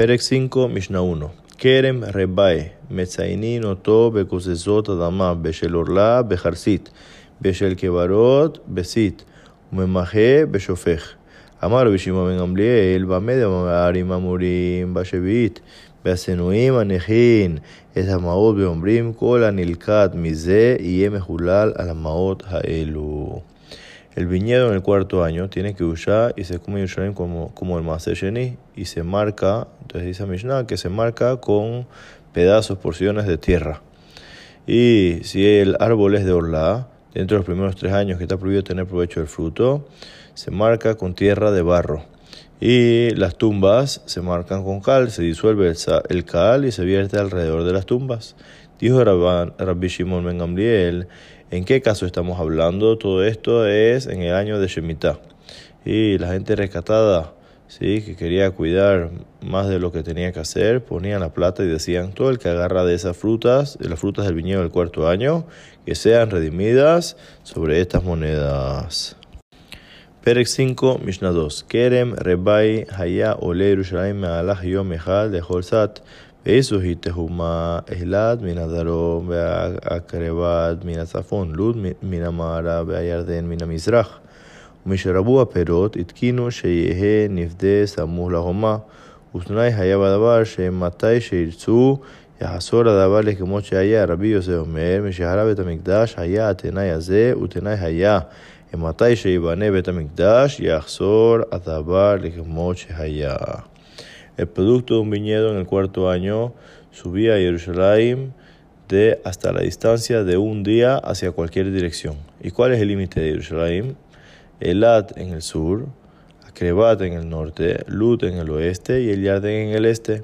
פרק 5, משנה 1 כרם רבאי, מציינים אותו בכוססות אדמה, בשל עורלה, בחרסית, בשל כברות, בסית, וממחה, בשופך. אמר רבי שמעון בן גמליאל, במה דמרים אמורים בשביעית, והשנואים הנחין את המעות ואומרים, כל הנלקט מזה יהיה מחולל על המעות האלו. El viñedo en el cuarto año tiene que usar y se come Yerushalayim como, como el Maser Sheni y se marca, entonces dice Mishnah, que se marca con pedazos, porciones de tierra. Y si el árbol es de orla, dentro de los primeros tres años que está prohibido tener provecho del fruto, se marca con tierra de barro. Y las tumbas se marcan con cal, se disuelve el, cal y se vierte alrededor de las tumbas. Dijo Rabbi Shimon Ben Gamliel, ¿en qué caso estamos hablando? Todo esto es en el año de Shemitah. Y la gente rescatada, ¿sí? que quería cuidar más de lo que tenía que hacer, ponían la plata y decían, todo el que agarra de esas frutas, de las frutas del viñedo del cuarto año, que sean redimidas sobre estas monedas. פרק 5, משנה 2. כרם רבי היה עולה ירושלים מהלך יום אחד לאכול שת, ואיזו היא תהומה אילת מן הדרום, והקרבד מן הצפון, לוד מן המערב, והירדן מן המזרח. ומשרבו הפירות, התקינו שיהא נפדה סמוך להומה, ותנאי היה בדבר שמתי שירצו יחזור הדבר לכמות שהיה. רבי יוסף אומר, משחרב את המקדש היה התנאי הזה, ותנאי היה ומתי שיבנה בית המקדש יחזור הדבר לכמות שהיה. El producto de un viñedo en el cuarto año subía a Jerusalén de hasta la distancia de un día hacia cualquier dirección. ¿Y cuál es el límite de Jerusalén? Elat en el sur, Akrebat en el norte, Lut en el oeste y el Yarden en el este.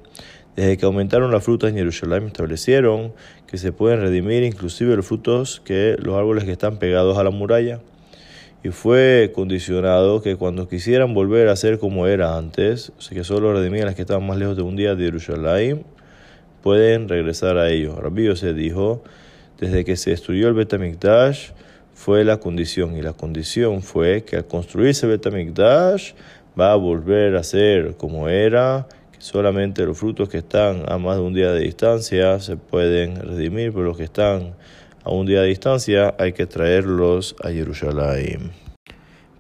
Desde que aumentaron las frutas en Jerusalén establecieron que se pueden redimir inclusive los frutos que los árboles que están pegados a la muralla y fue condicionado que cuando quisieran volver a ser como era antes, o sea que solo redimían las que estaban más lejos de un día de Jerusalén, pueden regresar a ellos. Rabbi se dijo, desde que se destruyó el Betamikdash, fue la condición, y la condición fue que al construirse el Betamikdash va a volver a ser como era, que solamente los frutos que están a más de un día de distancia se pueden redimir, pero los que están a un día de distancia, hay que traerlos a Jerusalén.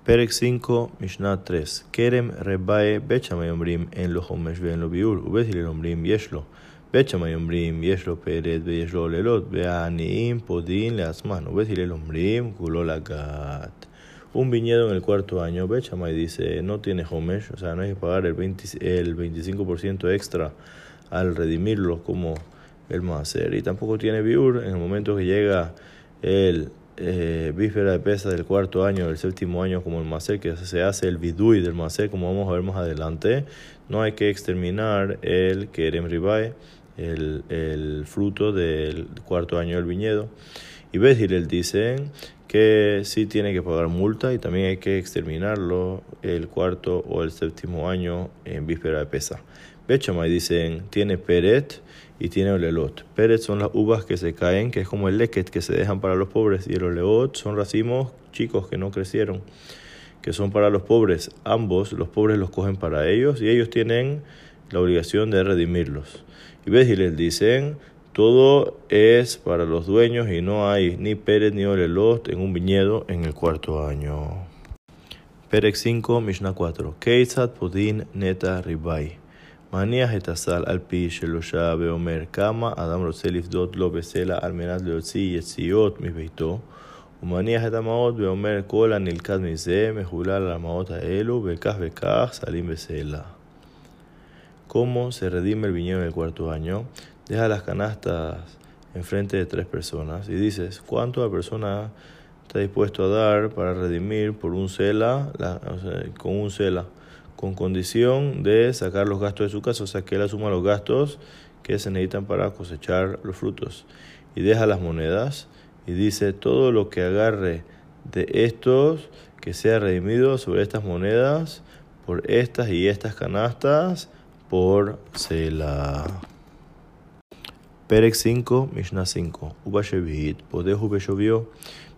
Perek 5, Mishnah 3. Kerem rebae bechamay ombrim en lo homesh en lo biur, ubetil ombrim yeshlo. bechamay ombrim yeshlo peret yeshlo lelot, be'aniim podin leasman, ubetil ombrim kulolagat. Un viñedo en el cuarto año, Bechamay dice, no tiene homesh, o sea, no hay que pagar el, 20, el 25% extra al redimirlo como el Maser. Y tampoco tiene Biur en el momento que llega el eh, víspera de pesa del cuarto año, del séptimo año, como el Maser, que se hace el Bidui del Maser, como vamos a ver más adelante. No hay que exterminar el Kerem Ribae, el, el fruto del cuarto año del viñedo. Y él dice que sí tiene que pagar multa y también hay que exterminarlo el cuarto o el séptimo año en víspera de pesa. Bechamay dicen tiene peret y tiene olelot. Peret son las uvas que se caen, que es como el leket que se dejan para los pobres, y el olelot son racimos chicos que no crecieron, que son para los pobres. Ambos, los pobres los cogen para ellos y ellos tienen la obligación de redimirlos. Y les dicen, todo es para los dueños y no hay ni peret ni olelot en un viñedo en el cuarto año. Perek 5, Mishnah 4. Keitzat Pudin Neta Ribai. מניח את הסל על פי שלושה ואומר כמה אדם רוצה לפדות לו בסלע על מנת להוציא יציאות מביתו ומניח את המעות ואומר כל הנלכד מזה מחולל על המעות האלו וכך וכך סלים בסלע. ¿Cómo se redime el viñedo en el cuarto año? Deja las canastas enfrente de tres personas y dices, ¿cuánto la persona está dispuesto a dar para redimir por un cela, la, o sea, con un cela? Con condición de sacar los gastos de su casa, o sea que él asuma los gastos que se necesitan para cosechar los frutos. Y deja las monedas y dice todo lo que agarre de estos que sea redimido sobre estas monedas por estas y estas canastas por Sela. Perek 5, Mishnah 5. Uba Shevit, Podehu Beshovió,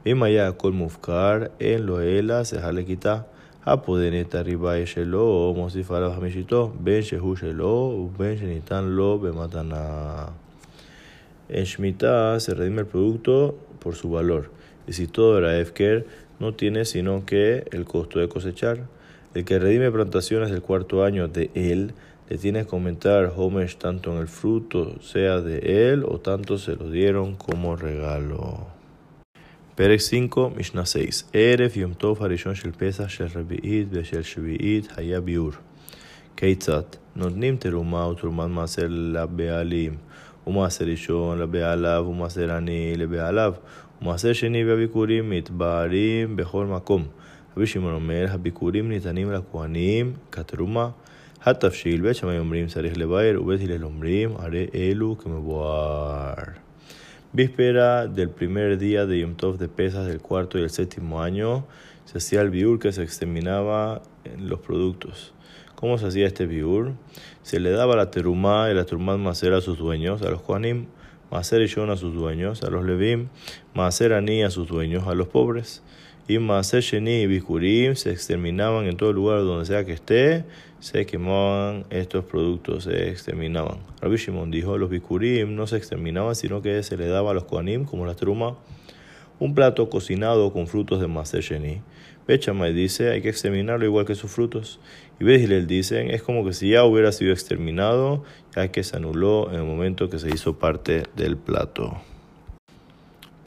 Bimaya Kol Mufkar, En Loela, se הפודנת הריבה שלו, מוסיף עליו חמישיתו, בין שהוא שלו ובין שניתן לו במתנה. En Shemitah se redime el producto por su valor. Y si todo era Efker, no tiene sino que el costo de cosechar. El que redime plantaciones del cuarto año de él, le tiene que aumentar Homesh tanto en el fruto sea de él o tanto se lo dieron como regalo. פרק 5, משנה 6. ערב יום טוב הראשון של פסח של רביעית ושל שביעית היה ביאור. כיצד? נותנים תרומה ותרומת מעשר לבעלים, ומעשר ראשון לבעליו, ומעשר עני לבעליו, ומעשר שני והביקורים מתבהרים בכל מקום. רבי שמעון אומר, הביקורים ניתנים לכהנים כתרומה. התבשיל, בית שמאי אומרים צריך לבאר, ובית הלל אומרים, הרי אלו כמבואר. Víspera del primer día de Yom Tov de pesas del cuarto y el séptimo año, se hacía el biur que se exterminaba en los productos. ¿Cómo se hacía este biur? Se le daba la terumá y la terumá maser a sus dueños, a los Juanim, maser y a sus dueños, a los levim, maser ani a sus dueños, a los pobres. Y maser sheni y bikurim se exterminaban en todo lugar donde sea que esté, se quemaban estos productos, se exterminaban. Rabbi Shimon dijo, los bikurim no se exterminaban, sino que se le daba a los koanim, como la truma, un plato cocinado con frutos de maser sheni. Bechamay dice, hay que exterminarlo igual que sus frutos. Y Bezilel dicen, es como que si ya hubiera sido exterminado, ya que se anuló en el momento que se hizo parte del plato.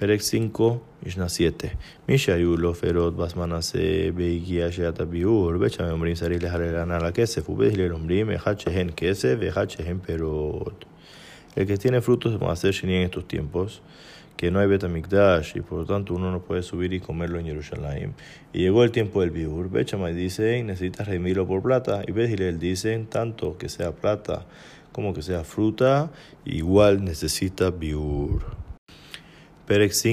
Perec 5, Mishnah 7. Mishayulo Ferot Basmanase Beigia Sheatabiur, Becha Membrim Saril Harelana la Kesef, Ubes Lerombrim, Echachehen Kesef, Echachehen Perot. El que tiene frutos de Maser Shini en estos tiempos, que no hay Betamikdash y por lo tanto uno no puede subir y comerlo en Jerusalén. Y llegó el tiempo del Biur. Bechamay dice, necesitas redimirlo por plata. Y Bezilel dicen, tanto que sea plata como que sea fruta, igual necesita Biur. פרק 5,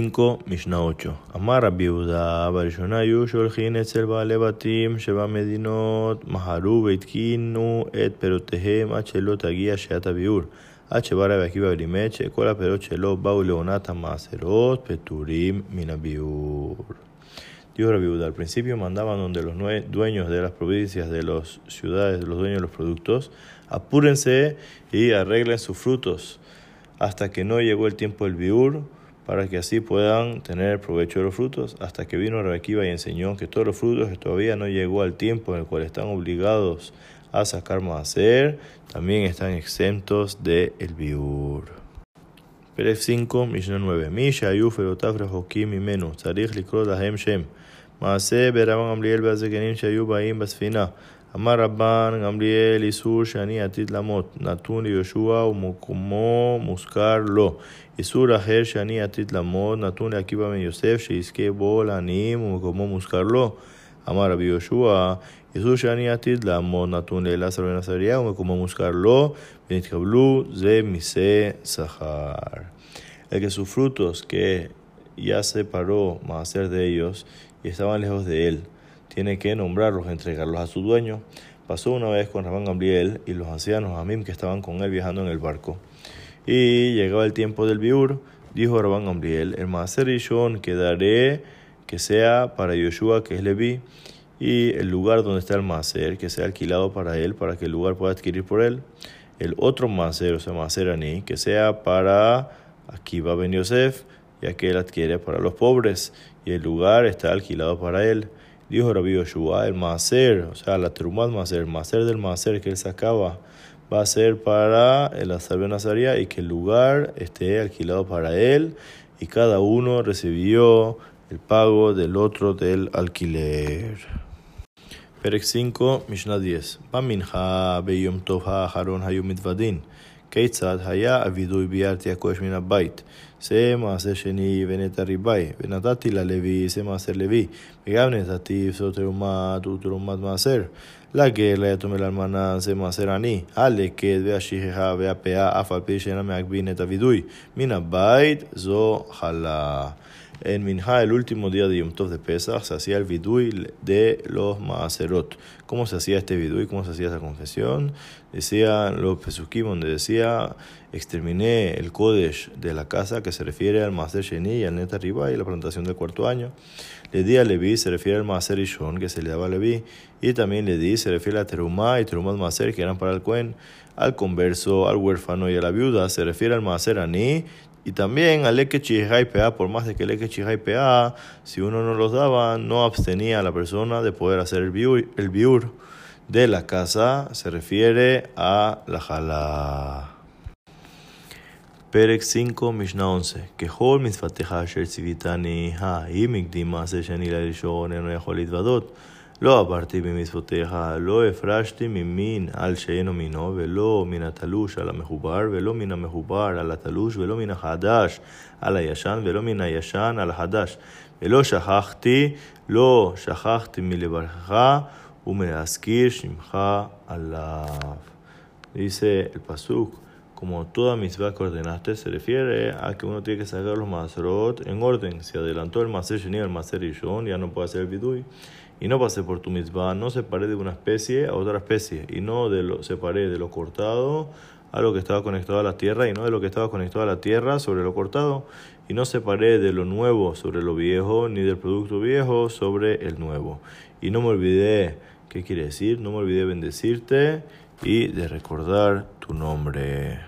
משנה 8. אמר רבי יהודה, בראשונה היו שולחים אצל בעלי בתים שבע מדינות, מהרו והתקינו את פירותיהם עד שלא תגיע שעת הביאור. עד שבא רבי עקיבא ולימד שכל הפירות שלו באו לעונת המעשרות, פטורים מן הביאור. Dijo Rabbi Yehuda, al principio mandaban donde los dueños de las provincias, de las ciudades, los dueños de los productos, apúrense y arreglen sus frutos hasta que no llegó el tiempo del biur, para que así puedan tener provecho de los frutos, hasta que vino Rebequiva y enseñó que todos los frutos que todavía no llegó al tiempo en el cual están obligados a sacar más hacer, también están exentos del el biur. Peref 5, Mishnah 9. Misha, Yuf, Elotaf, Rehokim y Menú. Sarich, Likrot, Ahem, Shem. Maase, Beraban, Amliel, Bazekenim, Shayu, Baim, Basfina. אמר רבן גמליאל איסור שאני עתיד למות, נתון ליהושע ומקומו מוזכר לו. איסור אחר שאני עתיד למות, נתון לעקיבא בן יוסף, שיזכה בו לעניים ומקומו מוזכר לו. אמר רבי יהושע, איסור שאני עתיד לעמוד, נתון לאלעזר בן עזריה ומקומו מוזכר לו, ונתקבלו זה מיסי שכר. El que sus frutos que ya separó Maaser de ellos y estaban lejos de él, tiene que nombrarlos, entregarlos a su dueño. Pasó una vez con Rabán Gamliel y los ancianos Amim que estaban con él viajando en el barco. Y llegaba el tiempo del biur, dijo Rabán Gamliel, el Maaser Rishon quedaré que sea para Yoshua, que es Leví, y el lugar donde está el Maaser, que sea alquilado para él, para que el lugar pueda adquirir por él. El otro Maaser, o sea, Maaser Ani, que sea para Akiva Ben Yosef, ya que él adquiere para los pobres, y el lugar está alquilado para él. Dijo Rabbi Yoshua, el maser, o sea, la trumat maser, el maser del maser que él sacaba, va a ser para eh, el Azarbe Nazaria y que el lugar esté alquilado para él y cada uno recibió el pago del otro del alquiler. Perec 5, Mishnah 10. Baminha beyom tov ha'aharon hayom mitvadin. כיצד היה אבידוי ביארתי הכוש מן הבית? זה מעשר שני ונטע ריבאי, ונתתי ללוי זה מעשר לוי, וגם נתתי זאת תרומת ותרומת מעשר. לגר, ליתום ולאלמנה זה מעשר עני, הלקט והשכחה והפאה, אף על פי שאינם מעכבים את הווידוי. מן הבית זו חלה. En Minha, el último día de Yom Tov de Pesach, se hacía el vidui de los maaserot. ¿Cómo se hacía este vidui? ¿Cómo se hacía esta confesión? Decía los pesukim, donde decía, exterminé el kodesh de la casa, que se refiere al maaser sheni y al net arriba y la plantación del cuarto año. Le di a Levi, se refiere al maaser ishon, que se le daba a Levi. Y también le di, se refiere a terumá y terumá maaser, que eran para el cuen. Al converso, al huérfano y a la viuda, se refiere al maaser ani y también al Eke Pea, por más de que el Eke Pea, si uno no los daba, no abstenía a la persona de poder hacer el biur, el biur de la casa, se refiere a la jala. Perek 5, Mishnah 11. ככל מצוותיך אשר ציוויתני, האם הקדים מעשה שני לראשון, אינו יכול להתוודות. לא עברתי במצוותיך, לא הפרשתי ממין על שאינו מינו, ולא מן התלוש על המחובר, ולא מן המחובר על התלוש, ולא מן החדש על הישן, ולא מן הישן על החדש. ולא שכחתי, לא שכחתי מלברכך ומלהזכיר שמך עליו. Dice el pasuk, como toda mitzvah que ordenaste, se refiere a que uno tiene que sacar los masrot en orden. Si adelantó el maser sheni al maser rishon, ya no puede hacer el vidui. y no pase por tu mitzvah, no separe de una especie a otra especie, y no de lo separe de lo cortado a lo que estaba conectado a la tierra, y no de lo que estaba conectado a la tierra sobre lo cortado, y no separé de lo nuevo sobre lo viejo, ni del producto viejo sobre el nuevo. Y no me olvidé, ¿qué quiere decir? No me olvidé bendecirte y de recordar tu nombre.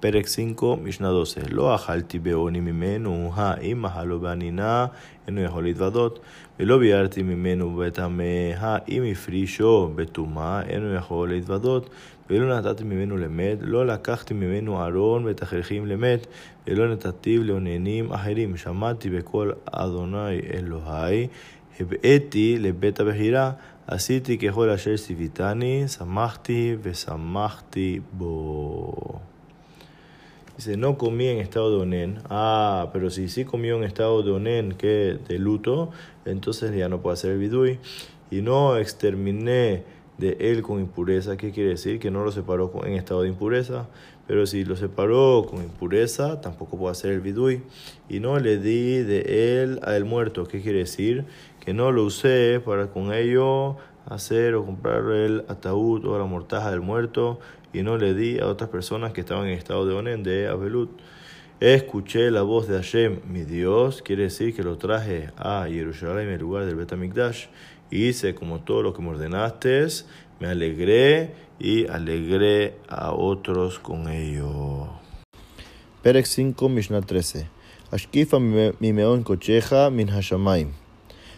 Perec 5, Mishnah 12. Lo ajalti beoni mimenu ha imahalo banina en vadot. ולא ביארתי ממנו בטמא האם הפרישו בטומאה אינו יכול להתוודות, ולא נתתי ממנו למת, לא לקחתי ממנו ארון ותכריכים למת, ולא נתתיו לאוננים אחרים. שמעתי בקול אדוני אלוהי, הבאתי לבית הבחירה, עשיתי ככל אשר ציוויתני, שמחתי ושמחתי בו. Dice, no comí en estado de onen. Ah, pero si sí comió en estado de onen, que de luto, entonces ya no puede hacer el bidui. Y no exterminé de él con impureza. ¿Qué quiere decir? Que no lo separó en estado de impureza. Pero si lo separó con impureza, tampoco puede hacer el bidui. Y no le di de él al muerto. ¿Qué quiere decir? Que no lo usé para con ello hacer o comprar el ataúd o la mortaja del muerto y no le di a otras personas que estaban en estado de onen de Abelut. Escuché la voz de Hashem, mi Dios, quiere decir que lo traje a Jerusalén el lugar del Betamikdash. Hice como todo lo que me ordenaste, me alegré y alegré a otros con ello. Perek 5, Mishnah 13. Ashkifa mi meon cocheja min hashamayim.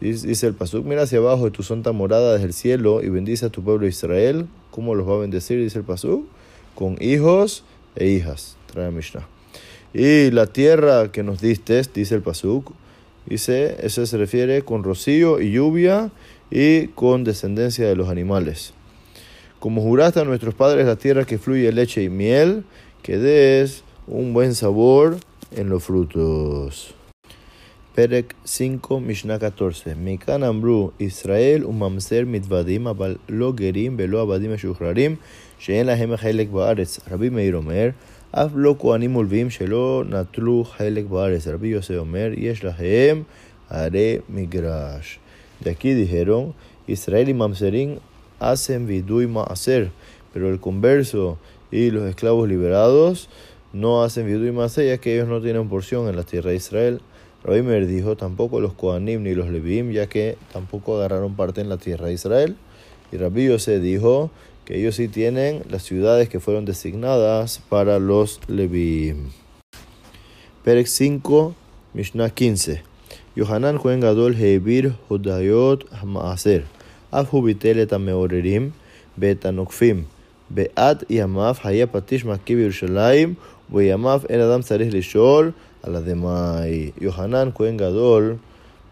Dice el Pasuk, mira hacia abajo de tu santa morada desde el cielo y bendice a tu pueblo Israel. ¿Cómo los va a bendecir? Dice el Pasuk, con hijos e hijas. Trae Mishnah. Y la tierra que nos diste, dice el Pasuk, dice, eso se refiere con rocío y lluvia y con descendencia de los animales. Como juraste a nuestros padres la tierra que fluye leche y miel, que des un buen sabor en los frutos. פרק 5, משנה 14. מכאן אמרו ישראל וממזר מתוודים, אבל לא גרים ולא עבדים משוחררים, שאין להם חלק בארץ. רבי מאיר אומר, אף לא כהנים ולווים שלא נטלו חלק בארץ. רבי יוסי אומר, יש להם הרי מגרש. De aquí dijeron, Israel y Mamserín hacen vidui maaser, pero el converso y los esclavos liberados no hacen vidui maaser, ya que ellos no tienen porción en la tierra de Israel. Rabbi Meir dijo, tampoco los Kohanim ni los Levim, ya que tampoco agarraron parte en la tierra de Israel. Y Rabbi Yosef dijo que ellos sí tienen las ciudades que fueron designadas para los Levim. Perek 5, Mishnah 15. Yohanan Juan Gadol Heibir Hodayot Maaser. Afhu bitel et ameorerim bet anokfim. Beat yamav haya patish makib Yerushalayim. וימיו אין אדם צריך לשאול a la demás. Yohanan Cohen Gadol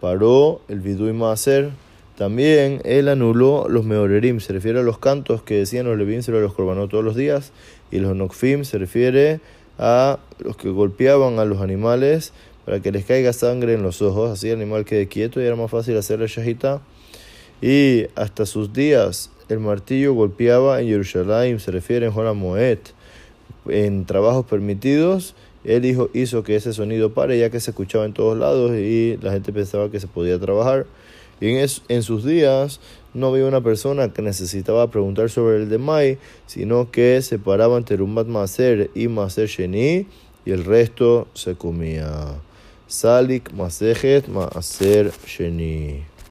paró el Vidui Maaser. También él anuló los Meorerim, se refiere a los cantos que decían los Levim sobre los Korbanot todos los días, y los Nokfim se refiere a los que golpeaban a los animales para que les caiga sangre en los ojos, así el animal quede quieto y era más fácil hacerle shahita. Y hasta sus días el martillo golpeaba en Jerusalén, se refiere en Moed, en trabajos permitidos. Él hizo, hizo que ese sonido pare ya que se escuchaba en todos lados y la gente pensaba que se podía trabajar. Y en, en sus días no había una persona que necesitaba preguntar sobre el Demai, sino que se paraba entre Rumat Maser y Maser Sheni y el resto se comía. Salik Masejet Maser Sheni.